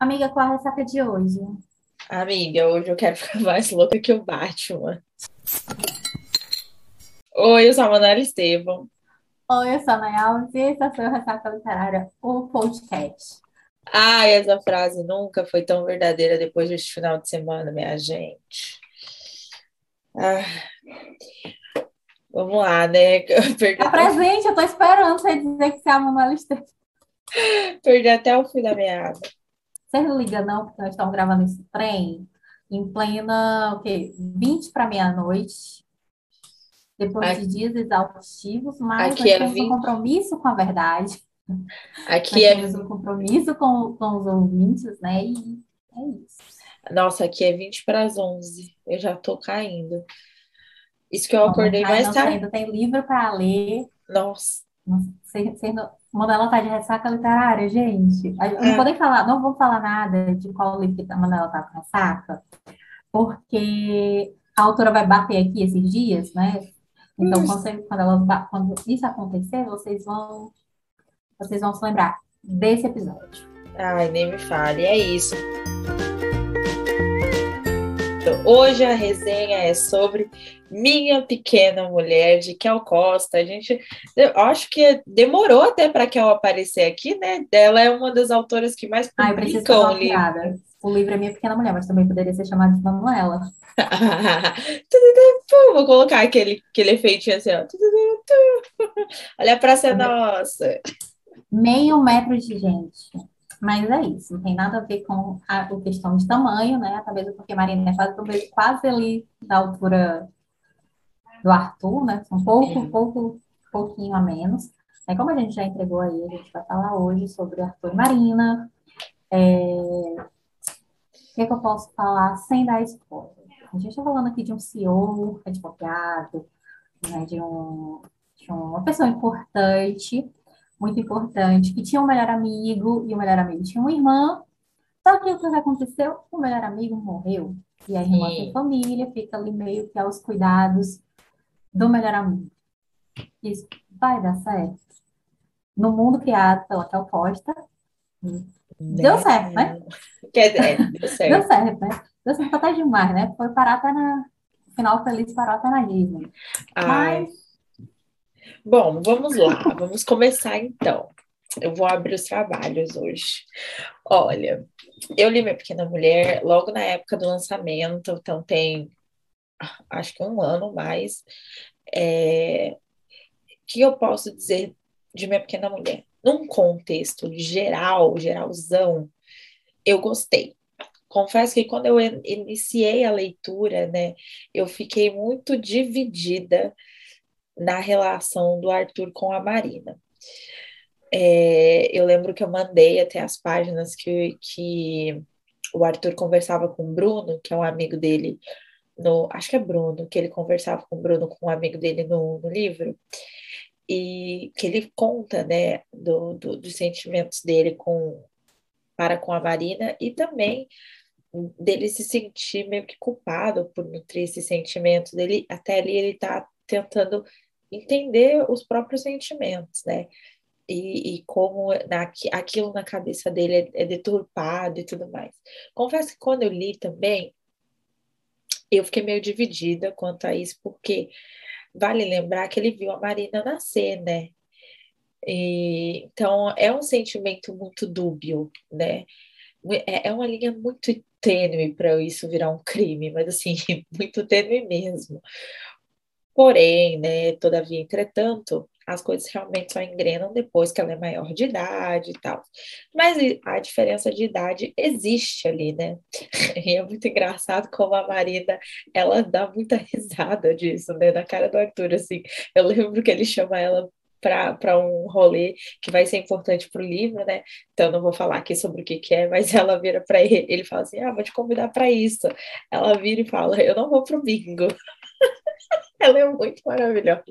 Amiga, qual a ressaca de hoje? Amiga, hoje eu quero ficar mais louca que o Batman. Oi, eu sou a Manuela Estevam. Oi, eu sou a Nay Alves e é o seu Ressaca Literária, o podcast. Ai, essa frase nunca foi tão verdadeira depois deste final de semana, minha gente. Ah, vamos lá, né? Perdi até... presente, eu tô esperando você dizer que você é a Manuela Estevam. Perdi até o fim da meada. Você não liga, não, porque nós estamos gravando esse trem em plena, o quê? 20 para meia-noite. Depois aqui, de dias exaustivos, mas nós é temos 20... um compromisso com a verdade. Aqui nós é... temos um compromisso com, com os ouvintes, né? E é isso. Nossa, aqui é 20 para as 11. Eu já tô caindo. Isso que eu acordei mais tarde. Ainda tem livro para ler. Nossa. Você, você não... Manuela tá de ressaca literária, gente. Não é. podem falar, não vou falar nada de qual livro que a Manuela tá com ressaca, porque a autora vai bater aqui esses dias, né? Então, quando, você, quando, ela, quando isso acontecer, vocês vão, vocês vão se lembrar desse episódio. Ai, nem me fale, é isso. Hoje a resenha é sobre Minha Pequena Mulher, de Kel Costa. A gente, eu acho que demorou até para Kel aparecer aqui, né? Ela é uma das autoras que mais publicam Ai, o livro. O livro é Minha Pequena Mulher, mas também poderia ser chamado de Manuela. Vou colocar aquele, aquele efeitinho assim, ó. Olha a praça é nossa. Meio metro de gente. Mas é isso, não tem nada a ver com a, a questão de tamanho, né? Talvez porque Marina é quase, quase ali da altura do Arthur, né? Um pouco, um pouco, pouquinho a menos. É como a gente já entregou aí, a gente vai falar hoje sobre Arthur e Marina. É... O que, é que eu posso falar sem dar spoiler? A gente está falando aqui de um CEO, advogado, né, de, um, de uma pessoa importante muito importante, que tinha um melhor amigo e o melhor amigo tinha uma irmã. Só que o que aconteceu? O melhor amigo morreu. E a irmã tem família, fica ali meio que aos cuidados do melhor amigo. Isso vai dar certo. No mundo criado pela Kel Costa, deu certo, né? Quer dizer, deu certo. deu certo, né? Deu certo até demais, né? Foi parar até na. Final feliz parou até na Disney. Ai. Mas Bom, vamos lá, vamos começar então. Eu vou abrir os trabalhos hoje. Olha, eu li Minha Pequena Mulher logo na época do lançamento, então tem acho que um ano mais. É... Que eu posso dizer de Minha Pequena Mulher? Num contexto geral, geralzão, eu gostei. Confesso que quando eu iniciei a leitura, né, eu fiquei muito dividida na relação do Arthur com a Marina. É, eu lembro que eu mandei até as páginas que, que o Arthur conversava com o Bruno, que é um amigo dele, no, acho que é Bruno, que ele conversava com o Bruno, com um amigo dele no, no livro, e que ele conta, né, do, do, dos sentimentos dele com, para com a Marina e também dele se sentir meio que culpado por nutrir esses sentimentos dele, até ali ele está tentando entender os próprios sentimentos, né? E, e como na, aquilo na cabeça dele é, é deturpado e tudo mais. Confesso que quando eu li também, eu fiquei meio dividida quanto a isso, porque vale lembrar que ele viu a Marina nascer, né? E, então é um sentimento muito dúbio, né? É, é uma linha muito tênue para isso virar um crime, mas assim, muito tênue mesmo. Porém, né, todavia, entretanto, as coisas realmente só engrenam depois que ela é maior de idade e tal. Mas a diferença de idade existe ali, né? E é muito engraçado como a Marina, ela dá muita risada disso, né? Na cara do Arthur, assim. Eu lembro que ele chama ela para um rolê que vai ser importante para o livro, né? Então não vou falar aqui sobre o que, que é, mas ela vira para ele, ele fala assim: "Ah, vou te convidar para isso". Ela vira e fala: "Eu não vou pro bingo". Ela é muito maravilhosa.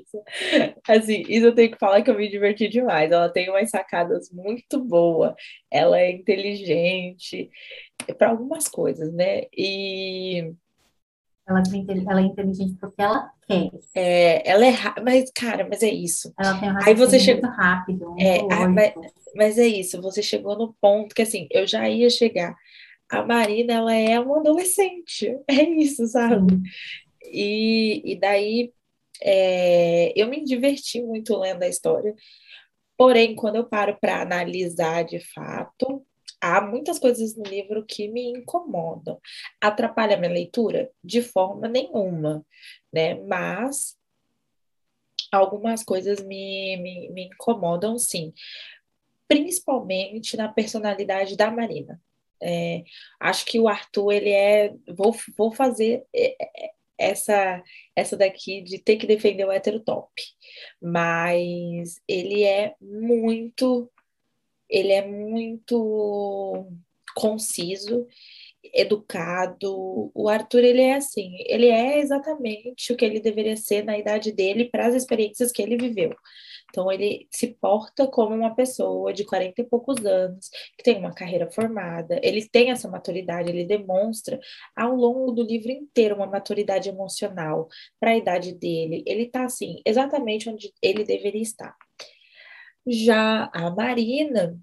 Assim, isso eu tenho que falar que eu me diverti demais. Ela tem umas sacadas muito boas. Ela é inteligente para algumas coisas, né? E Ela, ela é inteligente porque ela quer. É, ela é mas cara, mas é isso. Ela tem um Aí você chega muito rápido. Muito é, ah, mas, mas é isso. Você chegou no ponto que assim, eu já ia chegar. A Marina, ela é uma adolescente. É isso, sabe? E, e daí é, eu me diverti muito lendo a história. Porém, quando eu paro para analisar de fato, há muitas coisas no livro que me incomodam. Atrapalha a minha leitura? De forma nenhuma, né? Mas algumas coisas me, me, me incomodam, sim. Principalmente na personalidade da Marina. É, acho que o Arthur, ele é. Vou, vou fazer é, é, essa essa daqui de ter que defender o hétero top. Mas ele é muito ele é muito conciso, educado. O Arthur ele é assim, ele é exatamente o que ele deveria ser na idade dele para as experiências que ele viveu. Então, ele se porta como uma pessoa de 40 e poucos anos, que tem uma carreira formada, ele tem essa maturidade, ele demonstra ao longo do livro inteiro uma maturidade emocional para a idade dele. Ele está, assim, exatamente onde ele deveria estar. Já a Marina,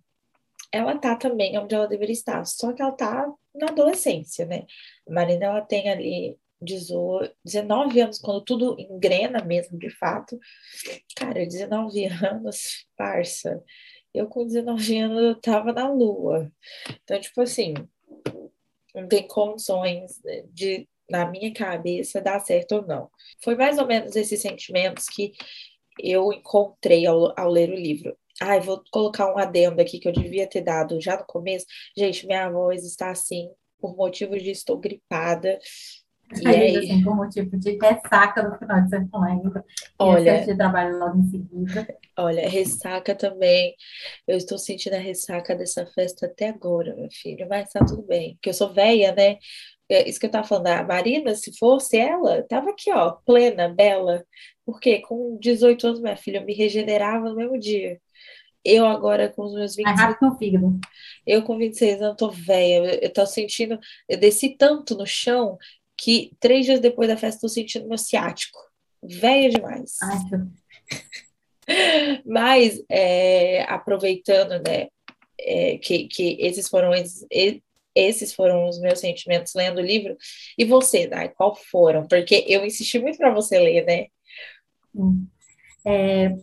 ela tá também onde ela deveria estar, só que ela tá na adolescência, né? A Marina, ela tem ali 19 anos, quando tudo engrena mesmo, de fato. Cara, 19 anos, parça. Eu com 19 anos eu tava na lua. Então, tipo assim, não tem condições de, na minha cabeça, dar certo ou não. Foi mais ou menos esses sentimentos que eu encontrei ao, ao ler o livro. Ai, vou colocar um adendo aqui que eu devia ter dado já no começo. Gente, minha voz está assim por motivos de estou gripada e aí, assim, por motivo de ressaca no final de semana. Olha, de trabalho logo em seguida. Olha, ressaca também. Eu estou sentindo a ressaca dessa festa até agora, meu filho, mas tá tudo bem. Porque eu sou velha, né? É isso que eu tava falando, a Marina, se fosse ela, tava aqui, ó, plena, bela. Porque com 18 anos, minha filha, eu me regenerava no mesmo dia. Eu agora com os meus 26 Mais rápido no fígado. Eu com 26 anos tô velha, eu, eu tô sentindo, eu desci tanto no chão que três dias depois da festa estou sentindo meu ciático. Velha demais. Ai, Mas, é, aproveitando, né, é, que, que esses foram esses foram os meus sentimentos lendo o livro. E você, Dai, qual foram? Porque eu insisti muito para você ler, né? É,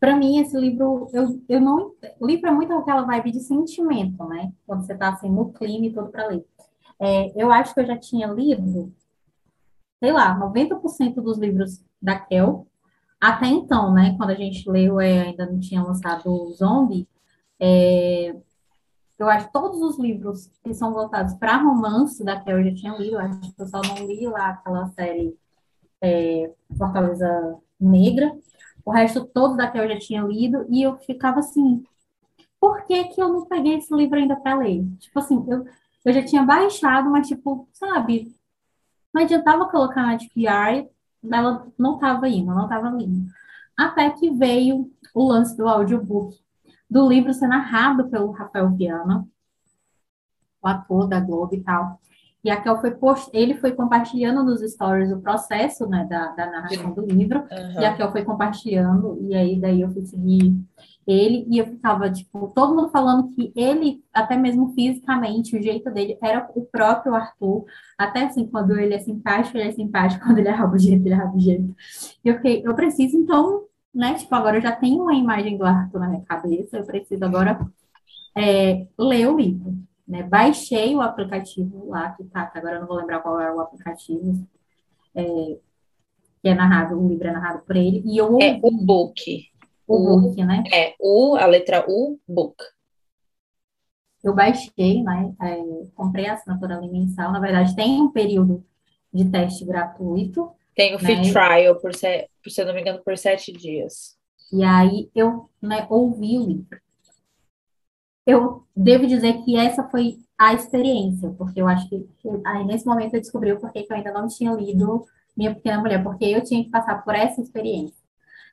para mim, esse livro, eu, eu não. O livro é muito aquela vibe de sentimento, né? Quando você está assim, no clima e tudo para ler. É, eu acho que eu já tinha lido, sei lá, 90% dos livros da Kel. Até então, né? Quando a gente leu, é, ainda não tinha lançado o Zombie. É, eu acho que todos os livros que são voltados para romance da Kel eu já tinha lido. Eu acho que eu só não li lá aquela série é, Fortaleza Negra. O resto todo da Kel eu já tinha lido. E eu ficava assim, por que, que eu não peguei esse livro ainda para ler? Tipo assim, eu, eu já tinha baixado, mas, tipo, sabe, não adiantava colocar na DPI, ela não estava indo, não estava indo. Até que veio o lance do audiobook, do livro ser narrado pelo Rafael Viana, o ator da Globo e tal. E a Kel foi post... ele foi compartilhando nos stories o processo né, da, da narração do livro, uhum. e a Kel foi compartilhando, e aí daí eu fui seguir ele, e eu ficava, tipo, todo mundo falando que ele, até mesmo fisicamente, o jeito dele era o próprio Arthur, até assim, quando ele é simpático, ele é simpático, quando ele é rabugento, ele é rabugento. E eu fiquei, eu preciso, então, né, tipo, agora eu já tenho uma imagem do Arthur na minha cabeça, eu preciso agora é, ler o livro, né, baixei o aplicativo lá, que tá, agora eu não vou lembrar qual é o aplicativo, é, que é narrado, o livro é narrado por ele, e eu ouvi... É o book. O book, né? É, o, a letra U, book. Eu baixei, né? É, comprei a assinatura mensal. Na verdade, tem um período de teste gratuito. Tem o free né? trial, por, se, por, se não me engano, por sete dias. E aí eu né, ouvi o livro. Eu devo dizer que essa foi a experiência, porque eu acho que aí nesse momento eu descobri o porquê que eu ainda não tinha lido Minha Pequena Mulher, porque eu tinha que passar por essa experiência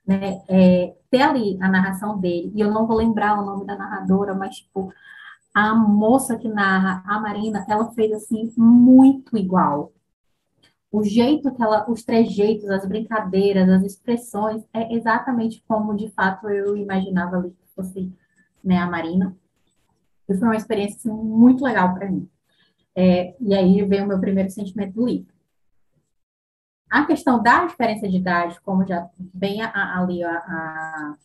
né, é, ter ali a narração dele, e eu não vou lembrar o nome da narradora, mas, tipo, a moça que narra, a Marina, ela fez, assim, muito igual. o jeito que ela, os trejeitos, as brincadeiras, as expressões, é exatamente como de fato eu imaginava ali que fosse né, a Marina. E foi uma experiência assim, muito legal para mim. É, e aí veio o meu primeiro sentimento do livro. A questão da diferença de idade, como já bem ali a, a,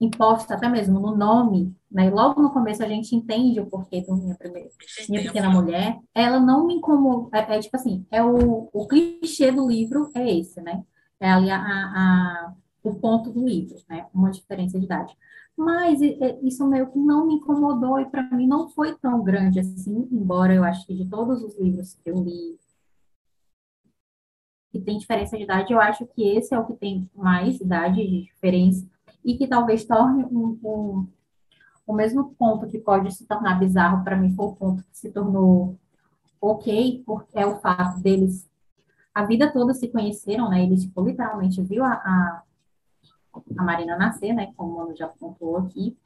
imposta até mesmo no nome, né? E logo no começo a gente entende o porquê do minha primeira, minha pequena mulher. Ela não me incomoda, é, é, tipo assim, é o, o clichê do livro é esse, né? É ali a, a, o ponto do livro, né? Uma diferença de idade. Mas isso meio que não me incomodou e para mim não foi tão grande assim, embora eu acho que de todos os livros que eu li que tem diferença de idade, eu acho que esse é o que tem mais idade de diferença e que talvez torne um, um, o mesmo ponto que pode se tornar bizarro para mim foi o ponto que se tornou ok, porque é o fato deles a vida toda se conheceram, né? Ele tipo literalmente viu a, a, a Marina nascer, né? Como o Mano já contou aqui,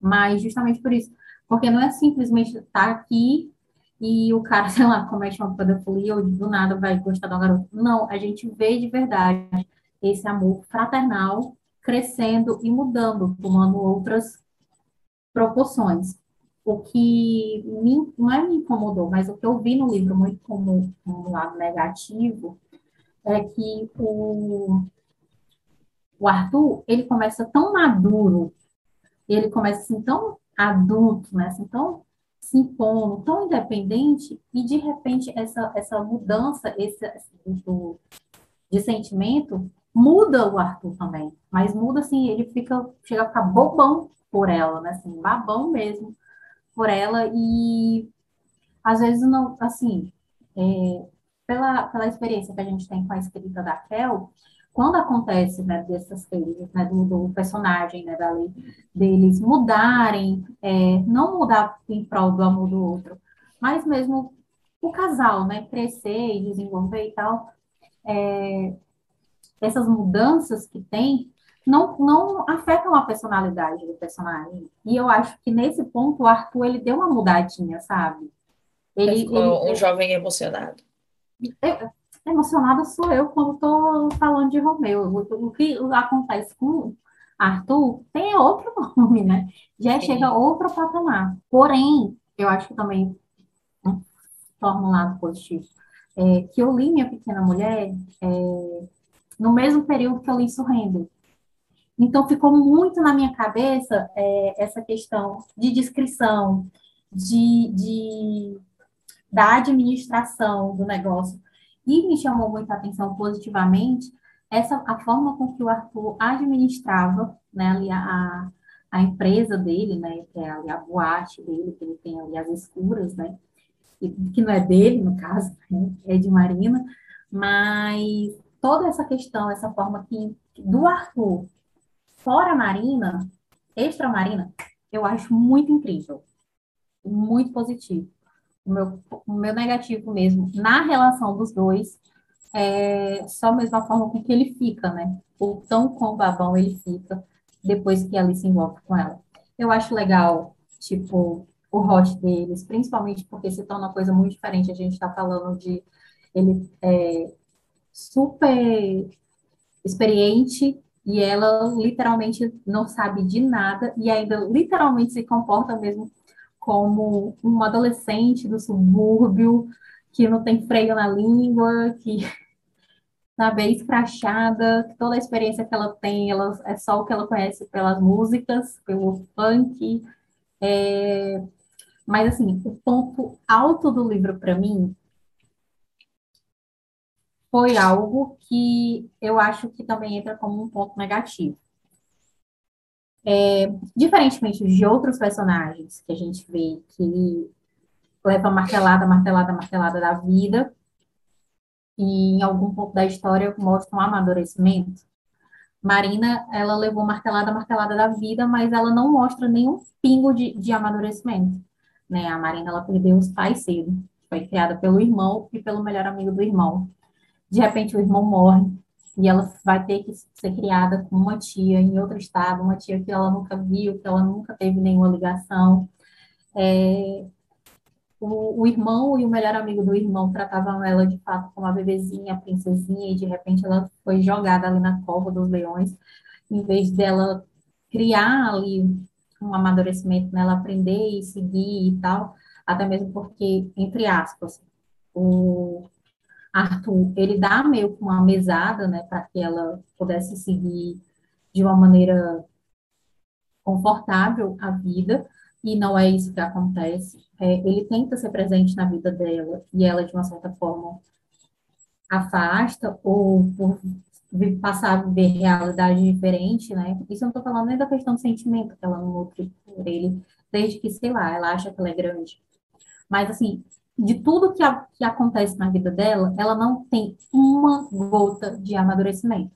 mas justamente por isso, porque não é simplesmente estar tá aqui e o cara, sei lá, comete uma pedofilia ou do nada vai gostar da garota. Não, a gente vê de verdade esse amor fraternal crescendo e mudando, tomando outras proporções. O que me, não é me incomodou, mas o que eu vi no livro muito como um lado negativo é que o, o Arthur, ele começa tão maduro, ele começa assim tão adulto, né, assim, tão se impondo, tão independente, e de repente essa, essa mudança esse, do, de sentimento muda o Arthur também, mas muda assim, ele fica, chega a ficar bobão por ela, né, assim, babão mesmo por ela, e às vezes não, assim, é, pela, pela experiência que a gente tem com a escrita da Kel, quando acontece, né, dessas coisas, né, do, do personagem, né, da lei, deles mudarem, é, não mudar em prol do amor do outro, mas mesmo o casal, né, crescer e desenvolver e tal, é, essas mudanças que tem não, não afetam a personalidade do personagem. E eu acho que nesse ponto o Arthur ele deu uma mudadinha, sabe? Ele, ficou ele, um jovem emocionado. Eu, emocionada sou eu quando estou falando de Romeu. O, que acontece com Arthur tem outro nome, né? Já Sim. chega a outro patamar. Porém, eu acho que também um formulado positivo. É, que eu li Minha Pequena Mulher é, no mesmo período que eu li Surrender. Então, ficou muito na minha cabeça é, essa questão de descrição, de, de, da administração do negócio. E me chamou muita atenção positivamente essa a forma com que o Arthur administrava né, ali a, a empresa dele, né, que é ali a boate dele, que ele tem ali as escuras, né, que, que não é dele, no caso, né, é de Marina, mas toda essa questão, essa forma que do Arthur fora Marina, extra Marina, eu acho muito incrível, muito positivo. O meu, o meu negativo mesmo na relação dos dois é só a mesma forma com que ele fica, né? O tão com babão ele fica depois que ela se envolve com ela. Eu acho legal, tipo, o hot deles, principalmente porque se torna uma coisa muito diferente. A gente está falando de ele é, super experiente e ela literalmente não sabe de nada e ainda literalmente se comporta mesmo como um adolescente do subúrbio que não tem freio na língua, que na vez escrachada, que toda a experiência que ela tem, ela, é só o que ela conhece pelas músicas, pelo funk. É... Mas, assim, o ponto alto do livro para mim foi algo que eu acho que também entra como um ponto negativo. É, diferentemente de outros personagens que a gente vê que leva martelada, martelada, martelada da vida, e em algum ponto da história mostra um amadurecimento. Marina, ela levou martelada, martelada da vida, mas ela não mostra nenhum pingo de, de amadurecimento. Né? A Marina, ela perdeu os pais cedo. Foi criada pelo irmão e pelo melhor amigo do irmão de repente o irmão morre e ela vai ter que ser criada com uma tia em outro estado, uma tia que ela nunca viu, que ela nunca teve nenhuma ligação. É, o, o irmão e o melhor amigo do irmão tratavam ela de fato como uma bebezinha, princesinha, e de repente ela foi jogada ali na cova dos leões, em vez dela criar ali um amadurecimento nela, aprender e seguir e tal, até mesmo porque, entre aspas, o Arthur, ele dá meio que uma mesada, né, para que ela pudesse seguir de uma maneira confortável a vida, e não é isso que acontece. É, ele tenta ser presente na vida dela, e ela, de uma certa forma, afasta, ou por passar a viver realidade diferente, né? Isso eu não tô falando nem da questão do sentimento que ela nutre por ele, desde que, sei lá, ela acha que ela é grande. Mas, assim, de tudo que, a, que acontece na vida dela, ela não tem uma gota de amadurecimento.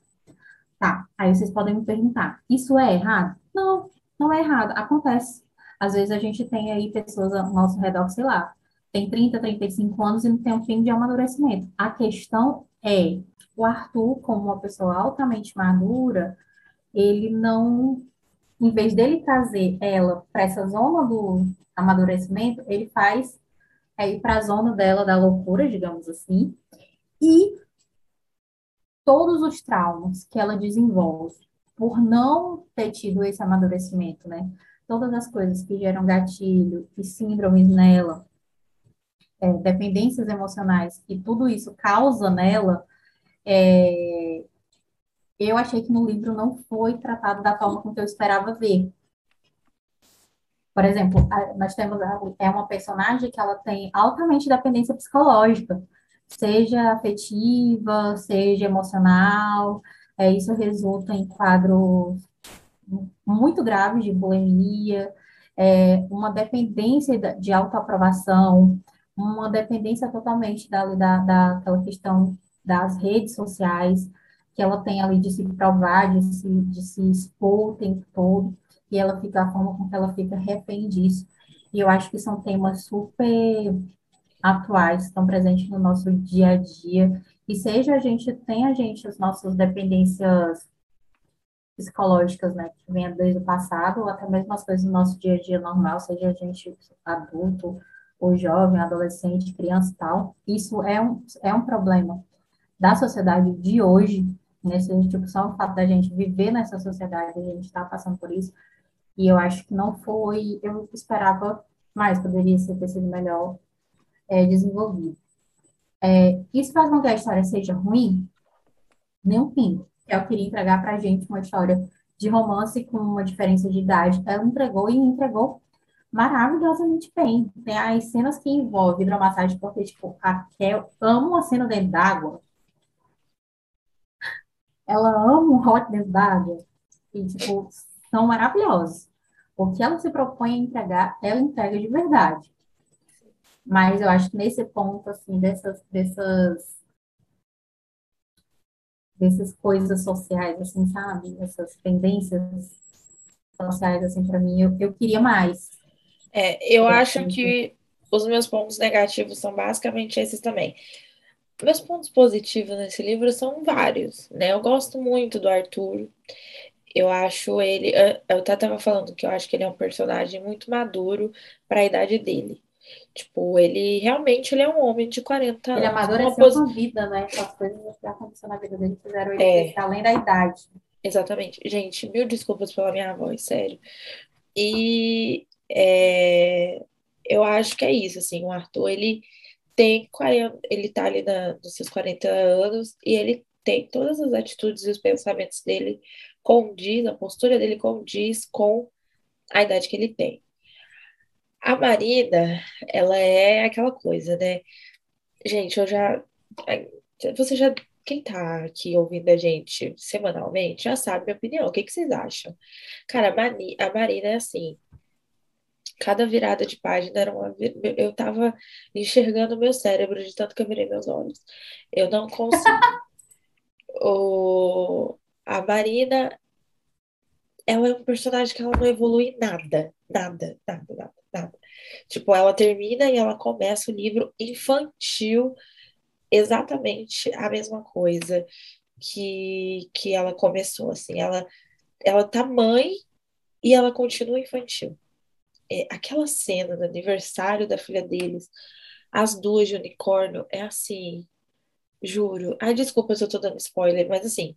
Tá, aí vocês podem me perguntar, isso é errado? Não, não é errado, acontece. Às vezes a gente tem aí pessoas ao nosso redor, sei lá, tem 30, 35 anos e não tem um fim de amadurecimento. A questão é, o Arthur, como uma pessoa altamente madura, ele não, em vez dele trazer ela para essa zona do amadurecimento, ele faz é ir para a zona dela da loucura, digamos assim, e todos os traumas que ela desenvolve por não ter tido esse amadurecimento, né? Todas as coisas que geram gatilho e síndromes nela, é, dependências emocionais, que tudo isso causa nela, é, eu achei que no livro não foi tratado da forma como eu esperava ver. Por exemplo, nós temos é uma personagem que ela tem altamente dependência psicológica, seja afetiva, seja emocional. É, isso resulta em quadros muito graves de bulimia, é, uma dependência de autoaprovação, uma dependência totalmente da, da, daquela questão das redes sociais, que ela tem ali de se provar, de se, de se expor o tempo todo e ela fica, a forma com que ela fica refém disso. E eu acho que são temas super atuais, estão presentes no nosso dia a dia. E seja a gente, tem a gente as nossas dependências psicológicas, né, que vem desde o passado, ou até mesmo as coisas do nosso dia a dia normal, seja a gente adulto, ou jovem, adolescente, criança e tal, isso é um, é um problema da sociedade de hoje, nesse tipo, só o fato da gente viver nessa sociedade, a gente está passando por isso, e eu acho que não foi, eu esperava mais, poderia ter sido melhor é, desenvolvido. É, isso faz com que a história seja ruim? Nem um pingo. Eu queria entregar para a gente uma história de romance com uma diferença de idade. Ela entregou e entregou maravilhosamente bem. Tem as cenas que envolvem hidromassagem, porque, tipo, a Kel ama a cena dentro d'água. Ela ama o hot dentro d'água. E, tipo, são maravilhosos. O que ela se propõe a entregar, ela entrega de verdade. Mas eu acho que nesse ponto, assim, dessas, dessas, dessas coisas sociais, assim, sabe? Essas tendências sociais, assim, para mim, eu, eu queria mais. É, eu acho que os meus pontos negativos são basicamente esses também. Meus pontos positivos nesse livro são vários, né? Eu gosto muito do Arthur eu acho ele. Eu até tava falando que eu acho que ele é um personagem muito maduro para a idade dele. Tipo, ele realmente ele é um homem de 40 anos. Ele amadureceu pos... com a vida, né? As coisas que aconteceram na vida dele fizeram ele é. além da idade. Exatamente. Gente, mil desculpas pela minha voz, sério. E é, eu acho que é isso, assim, o Arthur, ele tem 40, ele tá ali na, nos seus 40 anos e ele tem todas as atitudes e os pensamentos dele condiz, a postura dele condiz com a idade que ele tem. A Marina, ela é aquela coisa, né? Gente, eu já. Você já. Quem tá aqui ouvindo a gente semanalmente já sabe minha opinião. O que, que vocês acham? Cara, a, Mani, a Marina é assim. Cada virada de página era uma. Eu tava enxergando o meu cérebro de tanto que eu virei meus olhos. Eu não consigo. o, a Marina, ela é um personagem que ela não evolui nada, nada, nada, nada, nada. Tipo, ela termina e ela começa o livro infantil, exatamente a mesma coisa que, que ela começou, assim, ela, ela tá mãe e ela continua infantil. é, aquela cena do aniversário da filha deles, as duas de unicórnio, é assim, juro. Ai, desculpa se eu tô dando spoiler, mas assim,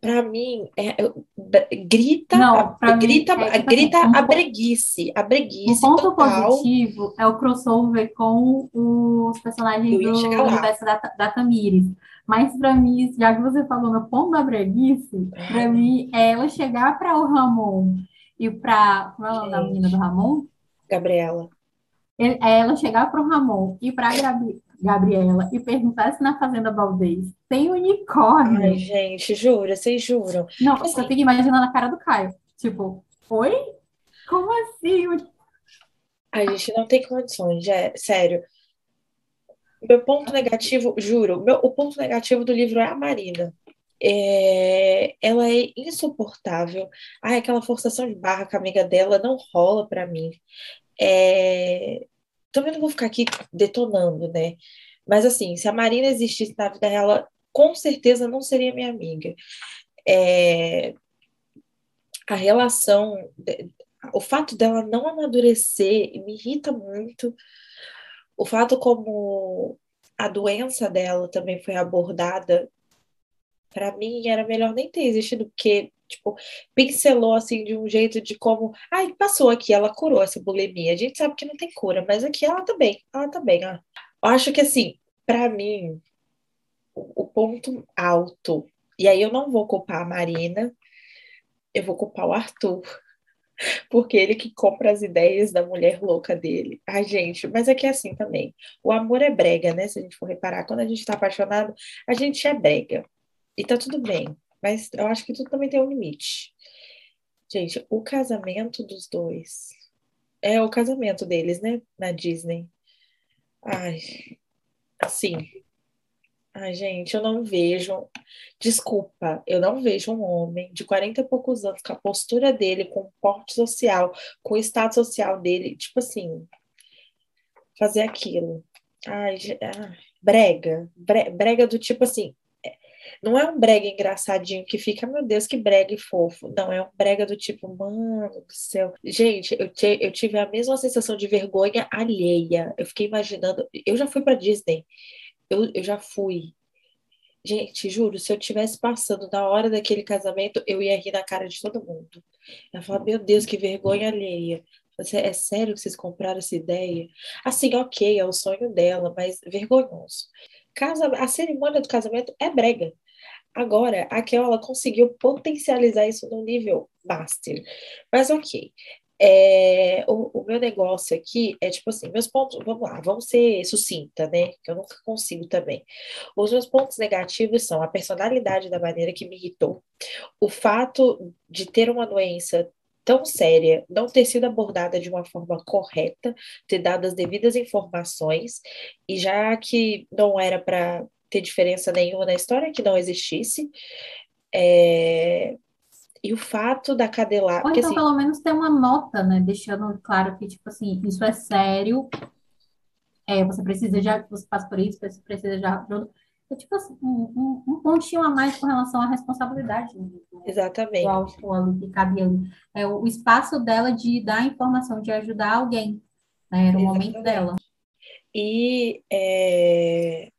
para mim, é, grita, Não, a, mim, grita, é, tipo grita assim, a breguice, a breguice Um ponto total. positivo é o crossover com os personagens do universo da, da Tamires. Mas para mim, já que você falou no ponto da breguice, para mim é ela chegar para o Ramon e para como é o nome da menina do Ramon? Gabriela. É ela chegar para o Ramon e para Gabriela e perguntar se na Fazenda Valdez tem unicórnio. Ai, gente, jura, vocês juram. Não, assim, eu fico imaginando a cara do Caio. Tipo, oi? Como assim? A gente não tem condições, já, sério. Meu ponto negativo, juro, meu, o ponto negativo do livro é a Marina. É, ela é insuportável. Ai, aquela forçação de barra com a amiga dela não rola para mim. É, também não vou ficar aqui detonando, né? Mas assim, se a Marina existisse na vida real, com certeza não seria minha amiga. É, a relação, o fato dela não amadurecer me irrita muito. O fato como a doença dela também foi abordada, para mim era melhor nem ter existido, porque tipo, pincelou assim de um jeito de como, ai, passou aqui, ela curou essa bulimia. A gente sabe que não tem cura, mas aqui ela tá bem, ela tá bem. Eu acho que assim, para mim, o, o ponto alto, e aí eu não vou culpar a Marina, eu vou culpar o Arthur porque ele que compra as ideias da mulher louca dele. Ai, gente, mas é que é assim também. O amor é brega, né? Se a gente for reparar, quando a gente tá apaixonado, a gente é brega. E tá tudo bem. Mas eu acho que tudo também tem um limite. Gente, o casamento dos dois. É o casamento deles, né? Na Disney. Ai, assim. Ai, gente, eu não vejo. Desculpa, eu não vejo um homem de 40 e poucos anos com a postura dele, com o porte social, com o status social dele, tipo assim, fazer aquilo. Ai, ai brega. Brega do tipo assim, não é um brega engraçadinho que fica, meu Deus, que brega fofo. Não, é um brega do tipo, mano do céu. Gente, eu, te, eu tive a mesma sensação de vergonha alheia. Eu fiquei imaginando. Eu já fui para Disney. Eu, eu já fui. Gente, juro, se eu tivesse passando na hora daquele casamento, eu ia rir na cara de todo mundo. Eu falar, meu Deus, que vergonha alheia. É sério que vocês compraram essa ideia? Assim, ok, é o sonho dela, mas vergonhoso. Casa, a cerimônia do casamento é brega. Agora, a Kel, conseguiu potencializar isso no nível master. Mas ok. É, o, o, meu negócio aqui é tipo assim, meus pontos, vamos lá, vamos ser sucinta, né? Que eu nunca consigo também. Os meus pontos negativos são a personalidade da maneira que me irritou, o fato de ter uma doença tão séria, não ter sido abordada de uma forma correta, ter dado as devidas informações, e já que não era para ter diferença nenhuma na história, que não existisse, é... e o fato da cadelar... Ou então, assim, pelo menos ter uma nota, né, deixando claro que, tipo assim, isso é sério, é, você precisa já, você passa por isso, você precisa já é tipo assim, um, um, pontinho a mais com relação à responsabilidade do, Exatamente. do autor que cabia ali. É o, o espaço dela de dar informação, de ajudar alguém. Né? Era o Exatamente. momento dela. E é,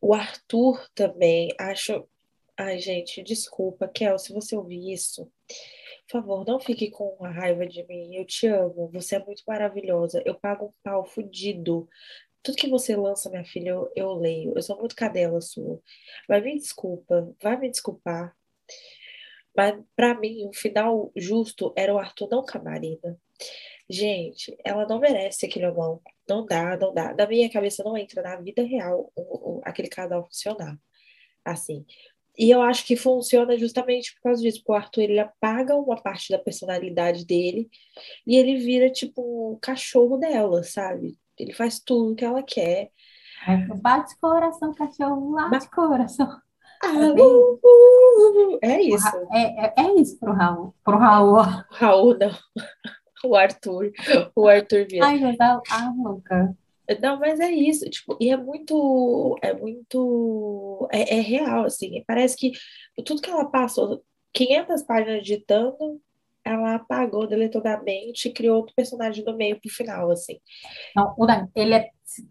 o Arthur também, acho. Ai, gente, desculpa, Kel, se você ouvir isso, por favor, não fique com a raiva de mim. Eu te amo, você é muito maravilhosa. Eu pago um pau fudido tudo que você lança, minha filha, eu, eu leio. Eu sou muito cadela sua. Mas me desculpa, vai me desculpar. Mas para mim, o final justo era o Arthur não com a Marina. Gente, ela não merece aquele irmão. Não dá, não dá. Na minha cabeça não entra na vida real o, o, aquele casal funcionar. Assim. E eu acho que funciona justamente por causa disso. Porque o Arthur ele apaga uma parte da personalidade dele e ele vira tipo um cachorro dela, sabe? Ele faz tudo que ela quer. bate coração, cachorro, bate coração. Ah, é, uh, uh, uh, é isso. É, é, é, isso pro Raul. Pro Raul. Raul, não. O Arthur. O Arthur vira. Ai, meu Deus. Ah, louca. Não, mas é isso, tipo, e é muito, é muito, é, é, real, assim, parece que tudo que ela passou, 500 páginas digitando, ela apagou, deletou da mente e criou outro personagem do meio pro final, assim. Não, ele, é,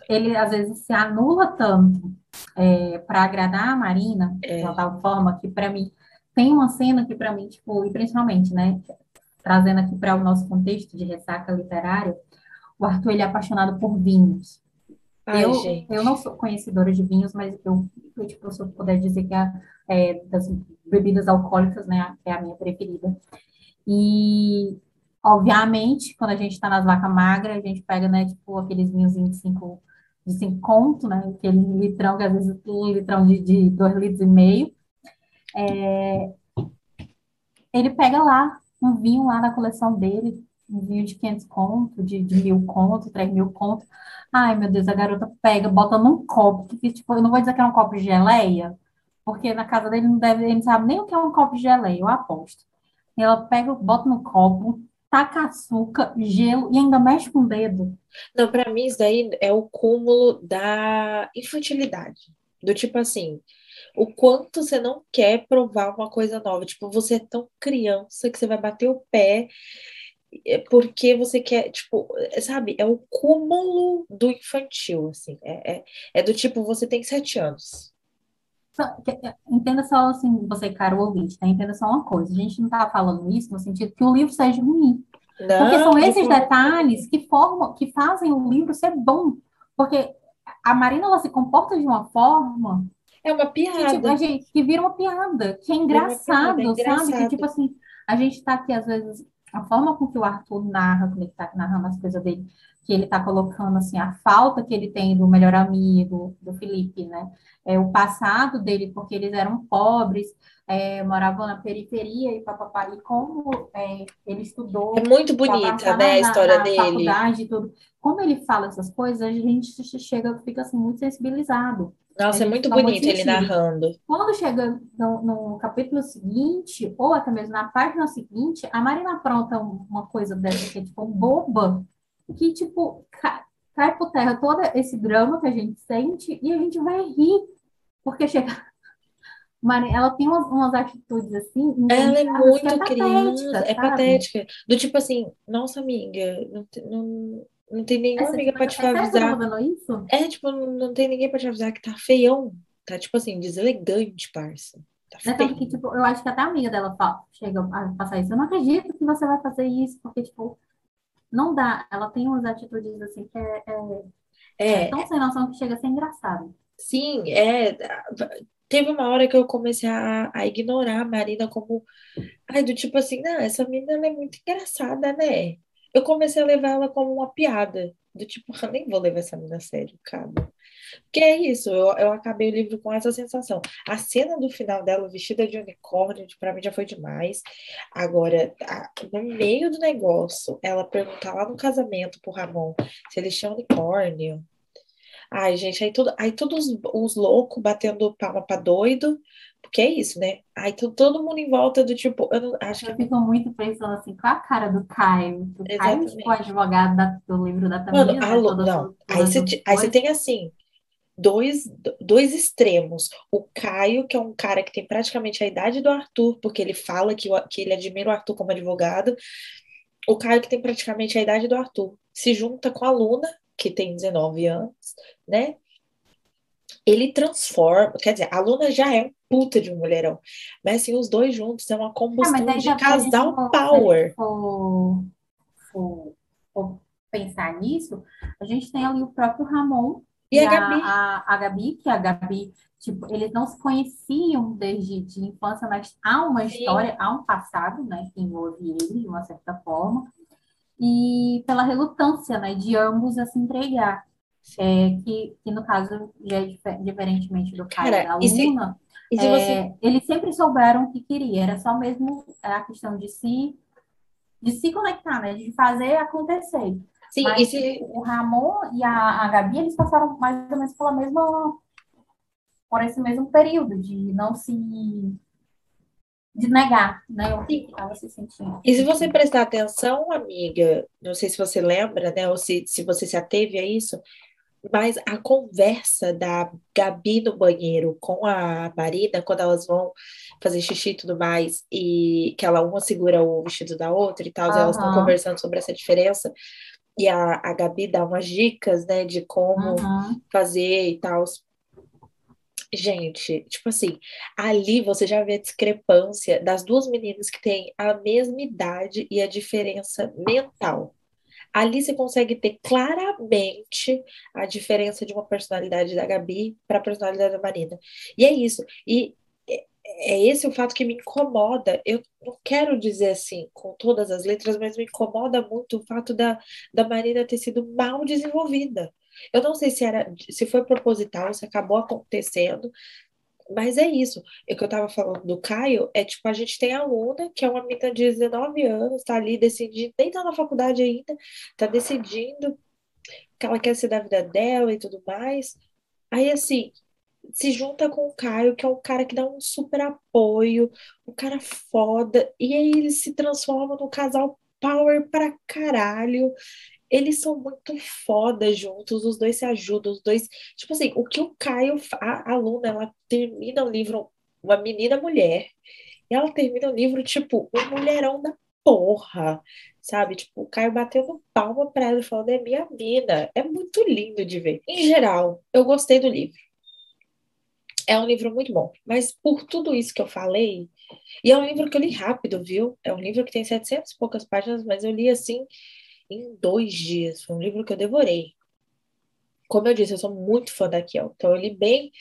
ele às vezes se anula tanto é, para agradar a Marina, É. de uma tal forma que para mim tem uma cena que para mim, tipo, e principalmente, né, trazendo aqui para o nosso contexto de ressaca literária, o Arthur ele é apaixonado por vinhos. Ai, eu, gente. eu não sou conhecedora de vinhos, mas eu, eu tipo, se eu puder dizer que é, é, das bebidas alcoólicas, né, é a minha preferida. E, obviamente, quando a gente está nas vacas magras, a gente pega, né, tipo, aqueles de cinco, de cinco conto, né, aquele litrão, que às vezes um litrão de, de dois litros e meio. É, ele pega lá um vinho lá na coleção dele, um vinho de 500 conto, de, de mil conto, 3 mil conto. Ai, meu Deus, a garota pega, bota num copo, que, tipo, eu não vou dizer que é um copo de geleia, porque na casa dele não deve, ele não sabe nem o que é um copo de geleia, eu aposto. Ela pega, bota no copo, taca açúcar, gelo e ainda mexe com o dedo. Não, pra mim isso daí é o cúmulo da infantilidade. Do tipo assim, o quanto você não quer provar uma coisa nova. Tipo, você é tão criança que você vai bater o pé é, porque você quer, tipo, sabe? É o cúmulo do infantil, assim. É, é, é do tipo, você tem sete anos. Que- Entenda só assim, você, caro ouvinte, tá? Entenda só uma coisa. A gente não tá falando isso no sentido que o livro seja ruim. Porque Não, são de esses forma- detalhes que formam, que fazem o livro ser bom. Porque a Marina, ela se comporta de uma forma É uma que, tipo, piada. a gente, que vira uma piada, que é uma piada, engraçado, é sabe? Que, engraçado. tipo assim, a gente tá aqui, às vezes, a forma com que o Arthur narra, quando ele tá narrando as coisas dele, que ele tá colocando, assim, a falta que ele tem do melhor amigo, do Felipe, né? É, o passado dele, porque eles eram pobres, é, moravam na periferia e papapá, e como é, ele estudou É muito bonita, né, a na, na, história na dele. faculdade e tudo. Como ele fala essas coisas, a gente chega, fica assim, muito sensibilizado. Nossa, é muito bonito ele narrando. Quando chega no, no capítulo seguinte, ou até mesmo na página seguinte, a Marina apronta um- uma coisa dessa que é tipo boba, que tipo ca- cai por terra todo esse drama que a gente sente e a gente vai rir, porque chega. Mari, ela tem umas, umas atitudes assim, Ela é muito criança, é patética. Do tipo assim, nossa amiga, não, não, não tem nenhuma Essa, amiga tipo, pra é te eu tô avisar. É, tipo, não não tem ninguém pra te avisar que tá feião. Tá, tipo assim, deselegante, parça. Tá É que, tipo, eu acho que até a amiga dela fala, chega a passar isso. Eu não acredito que você vai fazer isso, porque, tipo, não dá. Ela tem umas atitudes assim que é, é, é É, tão sem noção que chega a ser engraçado. sim, é. Teve uma hora que eu comecei a, a ignorar a Marina como. Ai, do tipo assim, não, essa menina é muito engraçada, né? Eu comecei a levar ela como uma piada. Do tipo, eu nem vou levar essa menina a sério, cara. Porque é isso, eu, eu acabei o livro com essa sensação. A cena do final dela, vestida de unicórnio, pra mim já foi demais. Agora, a- no meio do negócio, ela perguntar lá no casamento pro Ramon se eles tinham unicórnio. Ai, gente, aí, tudo, aí todos os, os loucos batendo palma pra doido, porque é isso, né? Aí tu- todo mundo em volta do tipo, eu não, acho que Eu fico muito pensando assim, com a cara do Caio. O Caio, tipo, advogado da- do livro da Mano, Tamina, né? alô, não. Aí você, tem assim, dois, dois extremos. O Caio, que é um cara que tem praticamente a idade do Arthur, porque ele fala que, o- que ele admira o Arthur como advogado. O Caio, que tem praticamente a idade do Arthur, se junta com a Luna, que tem 19 anos, né? Ele transforma, quer dizer, a Luna já é um puta de um mulherão, mas assim, os dois juntos é uma Ah, combustão aí de casal for, power. for, for- for pensar nisso, a gente tem ali o próprio Ramon E a a, Gabi? a, a Gabi, que a Gabi, tipo, eles não se conheciam desde de infância, mas há uma Sim. história, há um passado, né, que envolve ele de uma certa forma, e pela relutância, né, de ambos a se entregar. É, que, que no caso já é dife- diferentemente do Caio e Cara, da se, Luna, se você é, eles sempre souberam o que queria, era só mesmo a questão de se, de se conectar, né? De fazer acontecer. Sim, Mas se, tipo, o Ramon e a, a Gabi, eles passaram mais ou menos pela mesma, por esse mesmo período de não se, de negar, né? O que estava se sentindo. e se você prestar atenção, amiga, não sei se você lembra, né, ou se, se você se ateve a isso, Mas a conversa da Gabi no banheiro com a Marina, quando elas vão fazer xixi e tudo mais, e que ela uma segura o vestido da outra e tal, uhum. e elas estão conversando sobre essa diferença, e a, a Gabi dá umas dicas, né, de como uhum. fazer e tal. Gente, tipo assim, ali você já vê a discrepância das duas meninas que têm a mesma idade e a diferença mental. Ali você consegue ter claramente a diferença de uma personalidade da Gabi para a personalidade da Marina. E é isso. E é, é esse o fato que me incomoda. Eu não quero dizer assim com todas as letras, mas me incomoda muito o fato da, da Marina ter sido mal desenvolvida. Eu não sei se era, se foi proposital, se acabou acontecendo, mas é isso. O que eu estava falando do Caio é tipo, a gente tem a Luna, que é uma menina de 19 anos, está ali decidindo, nem tá na faculdade ainda, está decidindo que ela quer ser da vida dela e tudo mais. Aí assim, se junta com o Caio, que é um cara que dá um super apoio, um cara foda, e aí eles se transformam num casal power pra caralho eles são muito foda juntos, os dois se ajudam, os dois. Tipo assim, o que o Caio, a aluna, ela termina o livro, uma menina mulher, e ela termina o livro, tipo, um mulherão da porra, sabe? Tipo, o Caio batendo palma pra ela e falando, é minha mina. É muito lindo de ver. Em geral, eu gostei do livro. É um livro muito bom, mas por tudo isso que eu falei, e é um livro que eu li rápido, viu? É um livro que tem 700 e poucas páginas, mas eu li assim em dois dias. Foi um livro que eu devorei. Como eu disse, eu sou muito fã da Kiel, então eu li bem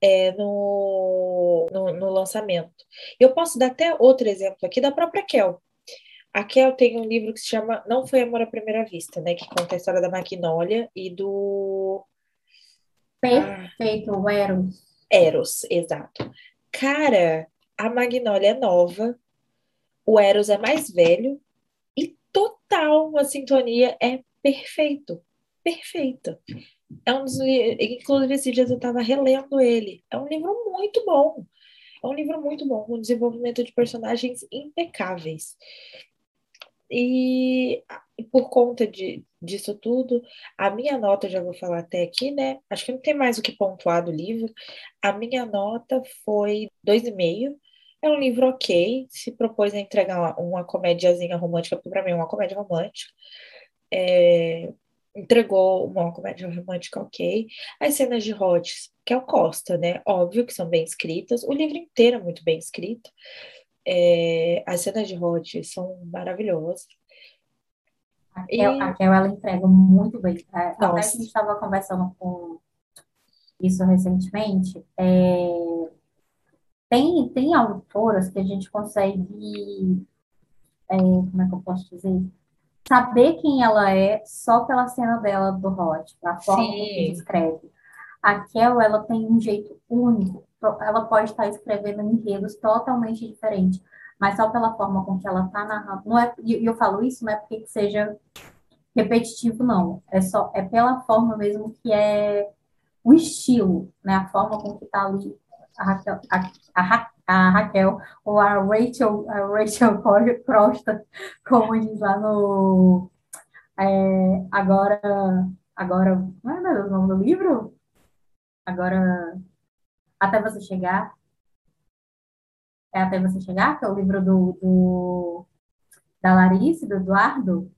é, no, no, no, lançamento. Eu posso dar até outro exemplo aqui da própria Kel. A Kel tem um livro que se chama Não Foi Amor à Primeira Vista, né? Que conta a história da Magnólia e do. Perfeito, ah, Eros. Eros, exato. Cara, a Magnólia é nova, o Eros é mais velho, total uma sintonia, é perfeito, perfeito. É um dos, inclusive, esses dias eu estava relendo ele. É um livro muito bom. É um livro muito bom, com desenvolvimento de personagens impecáveis. E por conta de, disso tudo, a minha nota, já vou falar até aqui, né? Acho que não tem mais o que pontuar do livro. A minha nota foi 2,5 é um livro ok, se propôs a entregar uma, uma comédiazinha romântica, porque para mim é uma comédia romântica. É, entregou uma comédia romântica ok. As cenas de Hodges, que é o Costa, né? Óbvio que são bem escritas. O livro inteiro é muito bem escrito. É, as cenas de Hodges são maravilhosas. A Kel, e... ela entrega muito bem. É, até a gente estava conversando com isso recentemente. É tem, tem autoras que a gente consegue, é, como é que eu posso dizer? Saber quem ela é só pela cena dela do Hot, a forma Sim. que escreve. A Kel, ela tem um jeito único. Ela pode estar escrevendo enredos totalmente diferentes, mas só pela forma com que ela está narrando. Não é, e eu falo isso não é porque seja repetitivo, não. É só é pela forma mesmo que é o estilo, né? A forma com que está ali a Raquel, a, a, a Raquel ou a Rachel, a Rachel Costa, como diz lá no. É, agora, agora, não é o nome do livro? Agora, Até Você Chegar. É Até Você Chegar, que é o livro do, do da Larissa, do Eduardo.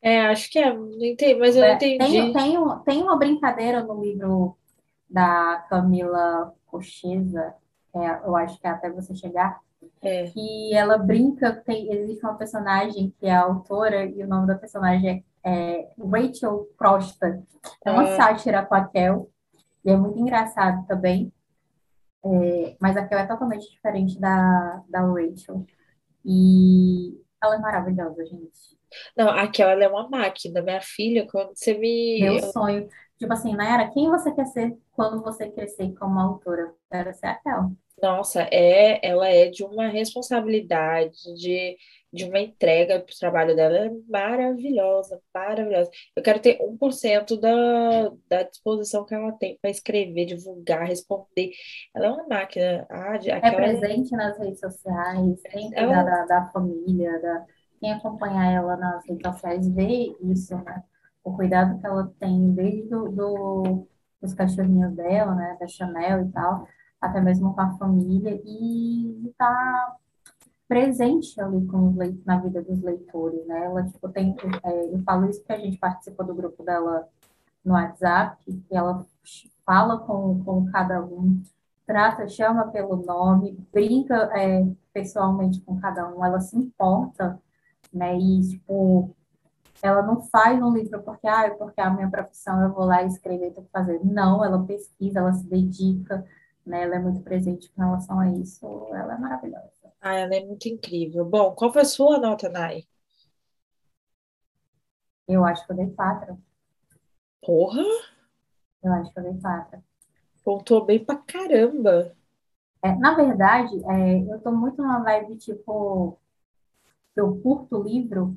É, acho que é, não entendi, mas eu não é, entendi. Tem, tem, tem uma brincadeira no livro da Camila Cocheza, é, eu acho que é até você chegar, é. que ela brinca, tem, existe uma personagem que é a autora, e o nome da personagem é, é Rachel Prosta. É uma é. sátira com a Kel, e é muito engraçado também. É, mas a Kel é totalmente diferente da, da Rachel. E ela é maravilhosa, gente. Não, a Kel, ela é uma máquina. Minha filha, quando você me... Meu sonho. Tipo assim, Nayara, quem você quer ser quando você crescer como autora? Quero ser a Kel. Nossa, é, ela é de uma responsabilidade, de, de uma entrega para o trabalho dela é maravilhosa, maravilhosa. Eu quero ter 1% da, da disposição que ela tem para escrever, divulgar, responder. Ela é uma máquina. Ah, de, é presente nas redes sociais, sempre ela... da, da família, da, quem acompanhar ela nas redes sociais vê isso, né? o cuidado que ela tem desde do, do, dos cachorrinhos dela, né, da Chanel e tal, até mesmo com a família, e está presente ali com os leitores, na vida dos leitores, né? Ela, tipo, tem, é, eu falo isso porque a gente participou do grupo dela no WhatsApp, que ela fala com, com cada um, trata, chama pelo nome, brinca é, pessoalmente com cada um, ela se importa, né? E, tipo, ela não faz um livro porque, ah, porque a minha profissão eu vou lá escrever, tenho que fazer. Não, ela pesquisa, ela se dedica, né? Ela é muito presente com relação a isso. Ela é maravilhosa. Ah, ela é muito incrível. Bom, qual foi a sua nota, Nai? Eu acho que eu dei quatro. Porra! Eu acho que eu dei quatro. Pontuou bem pra caramba. É, na verdade, é, eu tô muito numa vibe, tipo, eu curto livro,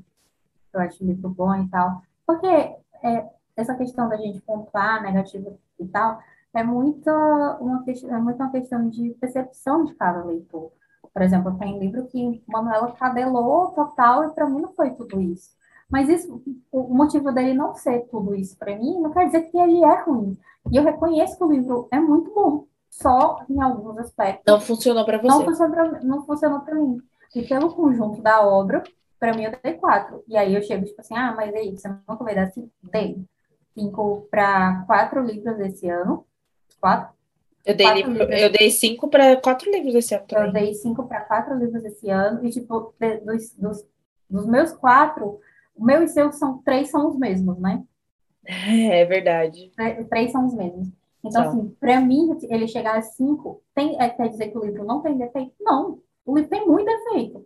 eu acho livro bom e tal, porque é, essa questão da gente pontuar negativo e tal, é muito uma, é muito uma questão de percepção de cada leitor. Por exemplo, tem livro que Manuela cabelou total e para mim não foi tudo isso. Mas isso, o motivo dele não ser tudo isso para mim não quer dizer que ele é ruim. E eu reconheço que o livro é muito bom, só em alguns aspectos. Não funcionou para você. Não funcionou não funcionou para mim. E pelo conjunto da obra, para mim eu dei quatro. E aí eu chego tipo assim, ah, mas aí, você nunca vai dar cinco? Dei. Cinco para quatro livros esse ano. Quatro? Eu dei, livro, eu dei cinco para quatro livros esse ano também. Eu dei cinco para quatro livros esse ano. E, tipo, dos, dos, dos meus quatro, o meu e seu são três são os mesmos, né? É, é verdade. Três são os mesmos. Então, Só. assim, para mim, ele chegar a cinco, tem, é, quer dizer que o livro não tem defeito? Não. O livro tem muito defeito.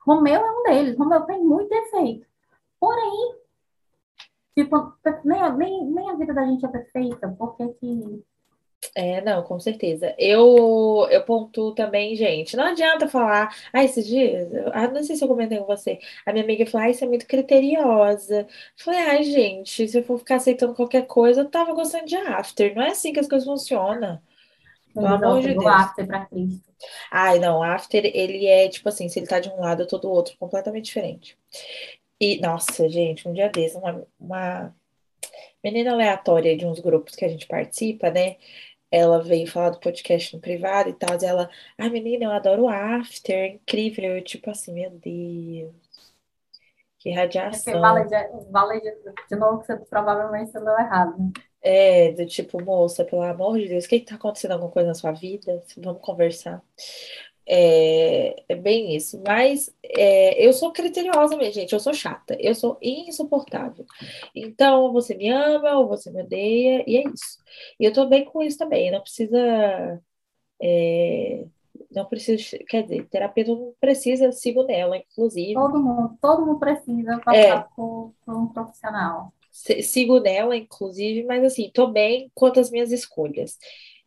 Romeu é um deles. Romeu tem muito defeito. Porém, tipo, nem, nem, nem a vida da gente é perfeita, porque que é, não, com certeza. Eu, eu pontuo também, gente. Não adianta falar, ah, esses dias, ah, não sei se eu comentei com você. A minha amiga falou, ah, isso é muito criteriosa. falei, ai, gente, se eu for ficar aceitando qualquer coisa, eu tava gostando de after. Não é assim que as coisas funcionam. Pelo amor de Deus. after pra Cristo. Ai, não, after, ele é tipo assim, se ele tá de um lado, eu tô do outro, completamente diferente. E, nossa, gente, um dia desse, uma, uma menina aleatória de uns grupos que a gente participa, né? Ela veio falar do podcast no privado e tal, e ela, ai ah, menina, eu adoro o After, incrível, eu tipo assim, meu Deus, que radiação. Vale de, vale de, de novo que você provavelmente leu errado. Né? É, do tipo, moça, pelo amor de Deus, o que que tá acontecendo alguma coisa na sua vida? Vamos conversar. É, é bem isso. Mas é, eu sou criteriosa, minha gente. Eu sou chata. Eu sou insuportável. Então, você me ama ou você me odeia, e é isso. E eu tô bem com isso também. Não precisa. É, não precisa, quer dizer, terapeuta não precisa, sigo nela, inclusive. Todo mundo, todo mundo precisa passar é, por, por um profissional. Sigo nela, inclusive, mas assim, tô bem quanto às minhas escolhas.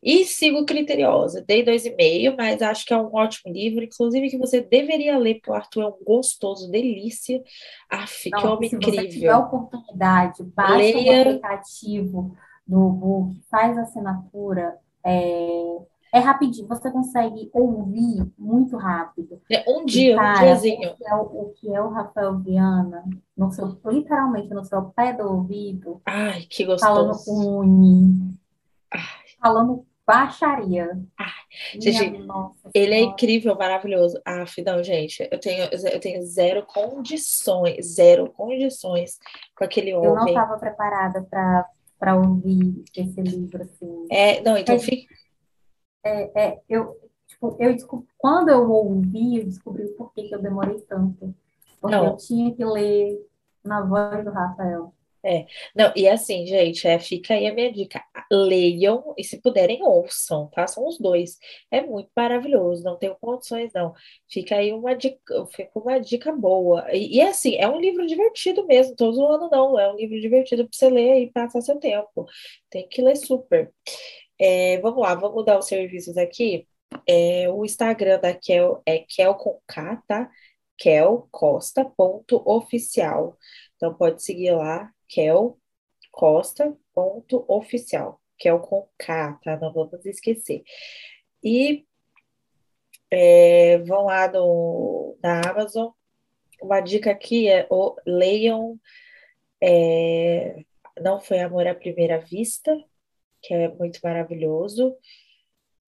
E sigo criteriosa. Dei dois e meio, mas acho que é um ótimo livro, inclusive que você deveria ler, porque o Arthur é um gostoso, delícia. Aff, Não, que homem se incrível. Se você tiver oportunidade, baixa Leia... o aplicativo do book, faz a assinatura. É, é rapidinho, você consegue ouvir muito rápido. É um dia, cara, um diazinho. O que, é o, o que é o Rafael Viana, no seu, literalmente no seu pé do ouvido. Ai, que gostoso. Falando com o falando baixaria. Ah, gente, ele é incrível, maravilhoso. Ah, não, gente, eu tenho, eu tenho zero condições, zero condições com aquele homem. Eu não estava preparada para ouvir esse livro, assim. É, não, então fica... É, é, eu, tipo, eu descobri, quando eu ouvi, eu descobri por que, que eu demorei tanto. Porque não. eu tinha que ler na voz do Rafael. É, não, e assim, gente, é, fica aí a minha dica. Leiam e, se puderem, ouçam, façam os dois. É muito maravilhoso, não tenho condições, não. Fica aí uma dica, fica uma dica boa. E, e assim, é um livro divertido mesmo, todo ano não, é um livro divertido para você ler e passar seu tempo. Tem que ler super. É, vamos lá, vamos dar os serviços aqui. É, o Instagram da Kel é Kel com K, tá? kelcosta.oficial. Então pode seguir lá, Kel Costa ponto oficial, Kel com K, tá? Não vamos esquecer. E é, vão lá no, na Amazon. Uma dica aqui é o, leiam É, não foi Amor à Primeira Vista, que é muito maravilhoso.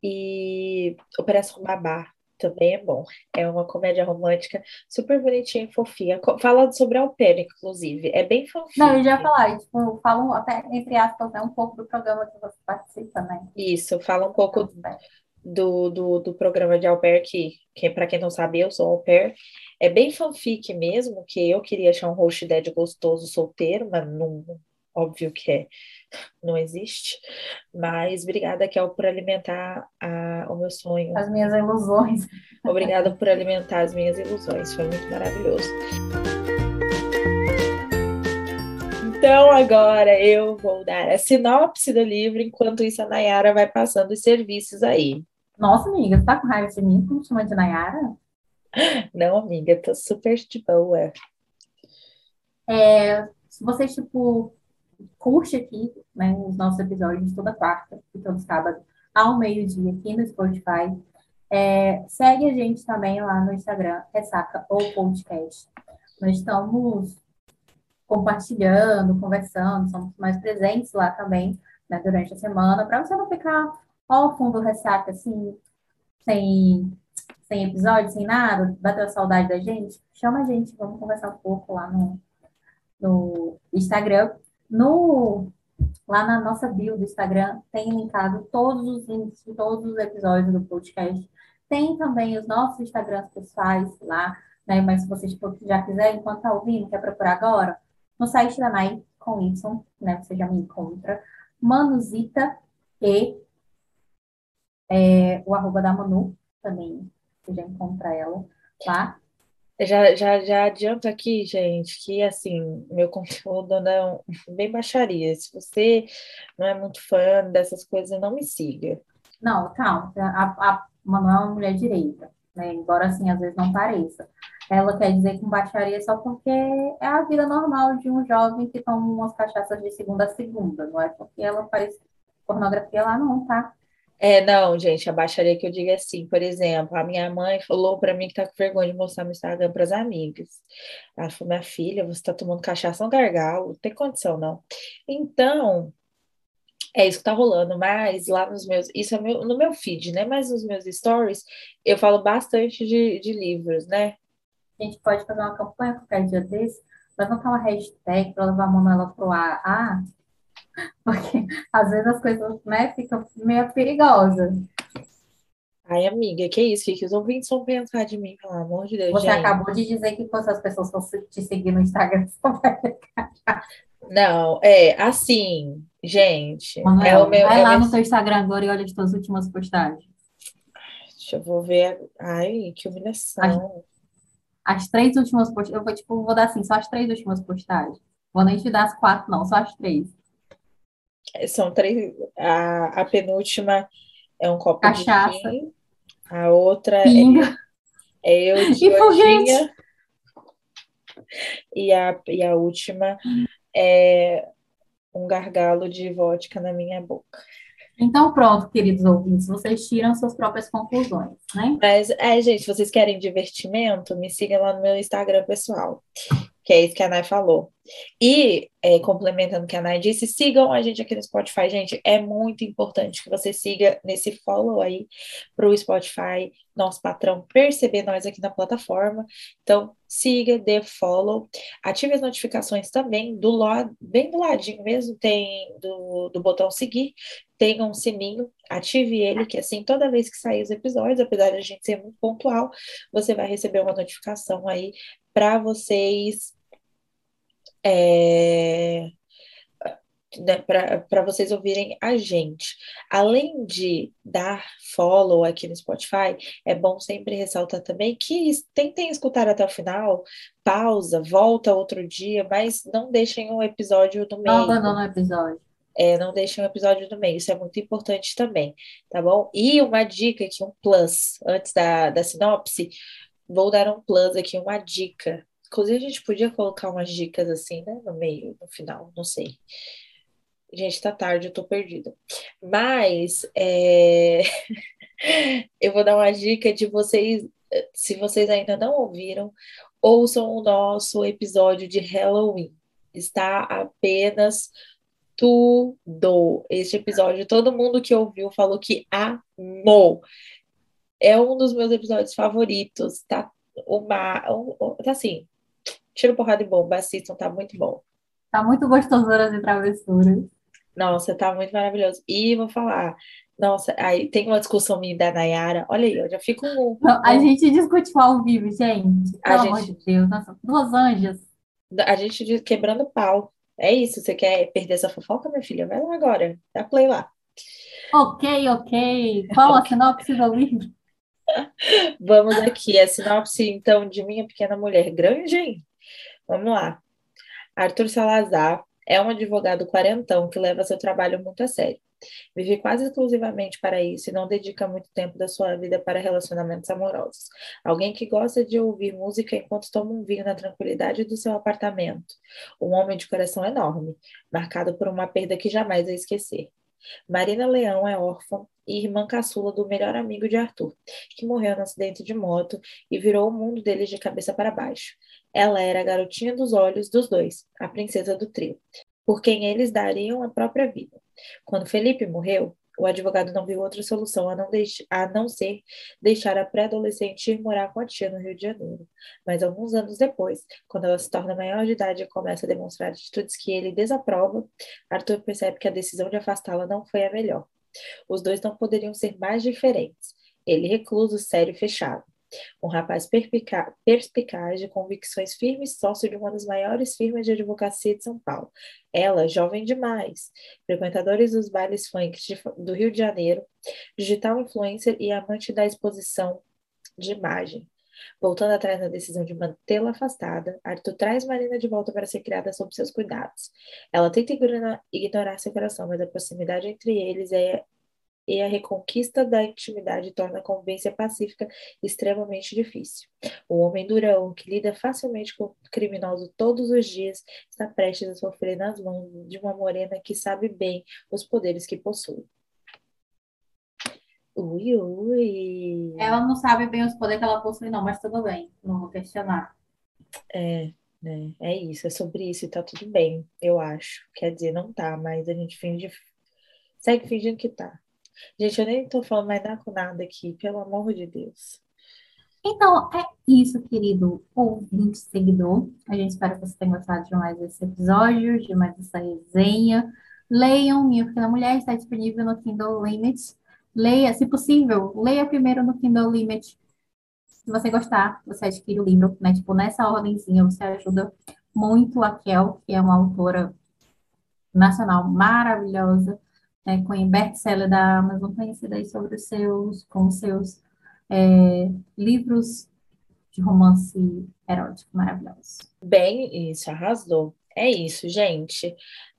E Operação Babá também é bom. É uma comédia romântica super bonitinha e fofinha. Fala sobre Au Pair, inclusive. É bem fofinha. Não, eu já ia falar, tipo, falam até, entre aspas, é um pouco do programa que você participa, né? Isso, fala um pouco do, do, do programa de Au Pair, que, que para quem não sabe, eu sou Au Pair. É bem fanfic mesmo, que eu queria achar um host dead gostoso solteiro, mas não, óbvio que é, não existe. Mas obrigada, Kel, por alimentar a, o meu sonho. As minhas ilusões. Obrigada por alimentar as minhas ilusões. Foi muito maravilhoso. Então, agora eu vou dar a sinopse do livro, enquanto isso a Nayara vai passando os serviços aí. Nossa, amiga, você tá com raiva de mim? Como chama de Nayara? Não, amiga, tô super de boa. É, se você, tipo, curte aqui né, os nossos episódios toda quarta e todo sábado ao meio-dia aqui no Spotify. É, segue a gente também lá no Instagram, Ressaca ou Podcast. Nós estamos compartilhando, conversando, somos mais presentes lá também né, durante a semana, para você não ficar ao fundo ressaca, assim, sem, sem episódio, sem nada, bateu a saudade da gente, chama a gente, vamos conversar um pouco lá no, no Instagram. No, lá na nossa bio do Instagram tem linkado todos os links de todos os episódios do podcast. Tem também os nossos Instagrams pessoais lá, né? Mas se você tipo, já quiser, enquanto tá ouvindo, quer procurar agora, no site da Nai com Y, né? Você já me encontra. Manuzita e é, o arroba da Manu também, você já encontra ela lá. Já, já, já adianto aqui, gente, que assim, meu conteúdo não bem baixaria. Se você não é muito fã dessas coisas, não me siga. Não, calma. A, a Manuela é uma mulher direita, né? Embora assim, às vezes não pareça. Ela quer dizer com baixaria só porque é a vida normal de um jovem que toma umas cachaças de segunda a segunda, não é porque ela faz pornografia lá, não, tá? É, não, gente, a baixaria que eu digo é assim, por exemplo, a minha mãe falou para mim que tá com vergonha de mostrar meu Instagram para as amigas. Ela falou, minha filha, você tá tomando cachaça no gargalo, não tem condição, não. Então, é isso que tá rolando, mas lá nos meus, isso é meu, no meu feed, né? Mas nos meus stories, eu falo bastante de, de livros, né? A gente pode fazer uma campanha qualquer dia desse, levantar uma hashtag para levar a Manuela pro ar. Ah, porque às vezes as coisas, né, ficam meio perigosas. Ai, amiga, que isso? O que, que os ouvintes vão pensar de mim, pelo amor de Deus, Você gente? acabou de dizer que quando as pessoas vão te seguir no Instagram. Não, é assim, gente. Manuel, é o meu, vai é lá meu- no teu Instagram agora e olha as tuas últimas postagens. Deixa eu vou ver. Ai, que humilhação. As três últimas postagens, eu vou, tipo, vou dar assim, só as três últimas postagens. Vou nem te dar as quatro, não, só as três. São três. A, a penúltima é um copo Cachaça. de gin. A outra é, Pinga. é eu de E. E a, e a última é um gargalo de vodka na minha boca. Então, pronto, queridos ouvintes, vocês tiram suas próprias conclusões, né? Mas, é, gente, se vocês querem divertimento, me sigam lá no meu Instagram pessoal, que é isso que a Nay falou. E, é, complementando o que a Nay disse, sigam a gente aqui no Spotify, gente. É muito importante que você siga nesse follow aí para o Spotify, nosso patrão, perceber nós aqui na plataforma. Então, siga, dê follow, ative as notificações também, do lado, bem do ladinho mesmo, tem do, do botão seguir, tem um sininho, ative ele, que assim, toda vez que sair os episódios, apesar de a gente ser muito pontual, você vai receber uma notificação aí para vocês. É, né, para vocês ouvirem a gente. Além de dar follow aqui no Spotify, é bom sempre ressaltar também que tentem escutar até o final, pausa, volta outro dia, mas não deixem um episódio no meio. Não abandona o episódio. É, não deixem um episódio no meio, isso é muito importante também, tá bom? E uma dica aqui, um plus, antes da, da sinopse, vou dar um plus aqui, uma dica. Inclusive, a gente podia colocar umas dicas assim, né, no meio, no final, não sei. Gente, tá tarde, eu tô perdida. Mas é... eu vou dar uma dica de vocês, se vocês ainda não ouviram, ouçam o nosso episódio de Halloween. Está apenas tudo. Este episódio, todo mundo que ouviu falou que amou. É um dos meus episódios favoritos. Tá uma, um, tá assim, tiro porrada de bomba, assistam, tá muito bom. Tá muito gostosuras e travessuras. Nossa, tá muito maravilhoso. E vou falar, nossa, aí tem uma discussão minha da Nayara. Olha aí, eu já fico. Um, Não, a gente discute ao vivo, gente. Pelo a amor gente, de Deus. Nossa, duas anjas. A gente quebrando pau. É isso, você quer perder essa fofoca, minha filha? Vai lá agora, dá play lá. Ok, ok. Qual a sinopse do livro? Vamos aqui, a sinopse, então, de Minha Pequena Mulher. Grande, hein? Vamos lá. Arthur Salazar é um advogado quarentão que leva seu trabalho muito a sério. Vive quase exclusivamente para isso e não dedica muito tempo da sua vida para relacionamentos amorosos. Alguém que gosta de ouvir música enquanto toma um vinho na tranquilidade do seu apartamento. Um homem de coração enorme, marcado por uma perda que jamais vai esquecer. Marina Leão é órfã e irmã caçula do melhor amigo de Arthur, que morreu no acidente de moto e virou o mundo deles de cabeça para baixo. Ela era a garotinha dos olhos dos dois, a princesa do trio, por quem eles dariam a própria vida. Quando Felipe morreu, o advogado não viu outra solução a não, a não ser deixar a pré-adolescente ir morar com a tia no Rio de Janeiro. Mas alguns anos depois, quando ela se torna maior de idade e começa a demonstrar atitudes que ele desaprova, Arthur percebe que a decisão de afastá-la não foi a melhor. Os dois não poderiam ser mais diferentes. Ele recluso, sério e fechado. Um rapaz perspicaz de convicções firmes, sócio de uma das maiores firmas de advocacia de São Paulo. Ela, jovem demais, frequentadores dos bailes funk do Rio de Janeiro, digital influencer e amante da exposição de imagem. Voltando atrás na decisão de mantê-la afastada, Arthur traz Marina de volta para ser criada sob seus cuidados. Ela tenta ignorar seu coração, mas a proximidade entre eles é e a reconquista da intimidade torna a convivência pacífica extremamente difícil. O homem durão, que lida facilmente com o criminoso todos os dias, está prestes a sofrer nas mãos de uma morena que sabe bem os poderes que possui. Ui, ui. Ela não sabe bem os poderes que ela possui, não, mas tudo bem, não vou questionar. É, né? É isso, é sobre isso e tá tudo bem, eu acho. Quer dizer, não tá, mas a gente finge, segue fingindo que tá. Gente, eu nem tô falando mais nada com nada aqui, pelo amor de Deus. Então, é isso, querido ouvinte, seguidor. A gente espera que você tenha gostado de mais esse episódio, de mais essa resenha. Leiam Minha Pequena Mulher, está disponível no Kindle Limit. Leia, se possível, leia primeiro no Kindle Limit. Se você gostar, você adquire o livro, né? Tipo, nessa ordemzinha, você ajuda muito a Kel, que é uma autora nacional maravilhosa é, com best-seller da Amazon, conhecida aí sobre os seus, com os seus é, livros de romance erótico maravilhosos. Bem, isso, arrasou. É isso, gente.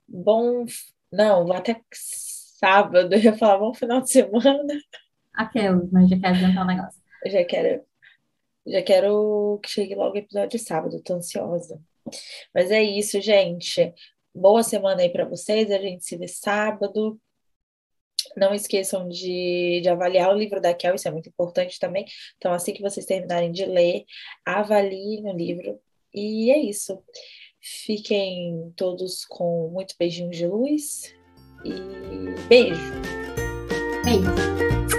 Bom, não, até sábado, eu ia falar bom final de semana. Aqueles, mas já quero adiantar um negócio. Eu já quero, já quero que chegue logo o episódio de sábado, tô ansiosa. Mas é isso, gente. Boa semana aí para vocês. A gente se vê sábado. Não esqueçam de, de avaliar o livro da Kel, isso é muito importante também. Então, assim que vocês terminarem de ler, avaliem o livro. E é isso. Fiquem todos com muitos beijinhos de luz e beijo. Beijo.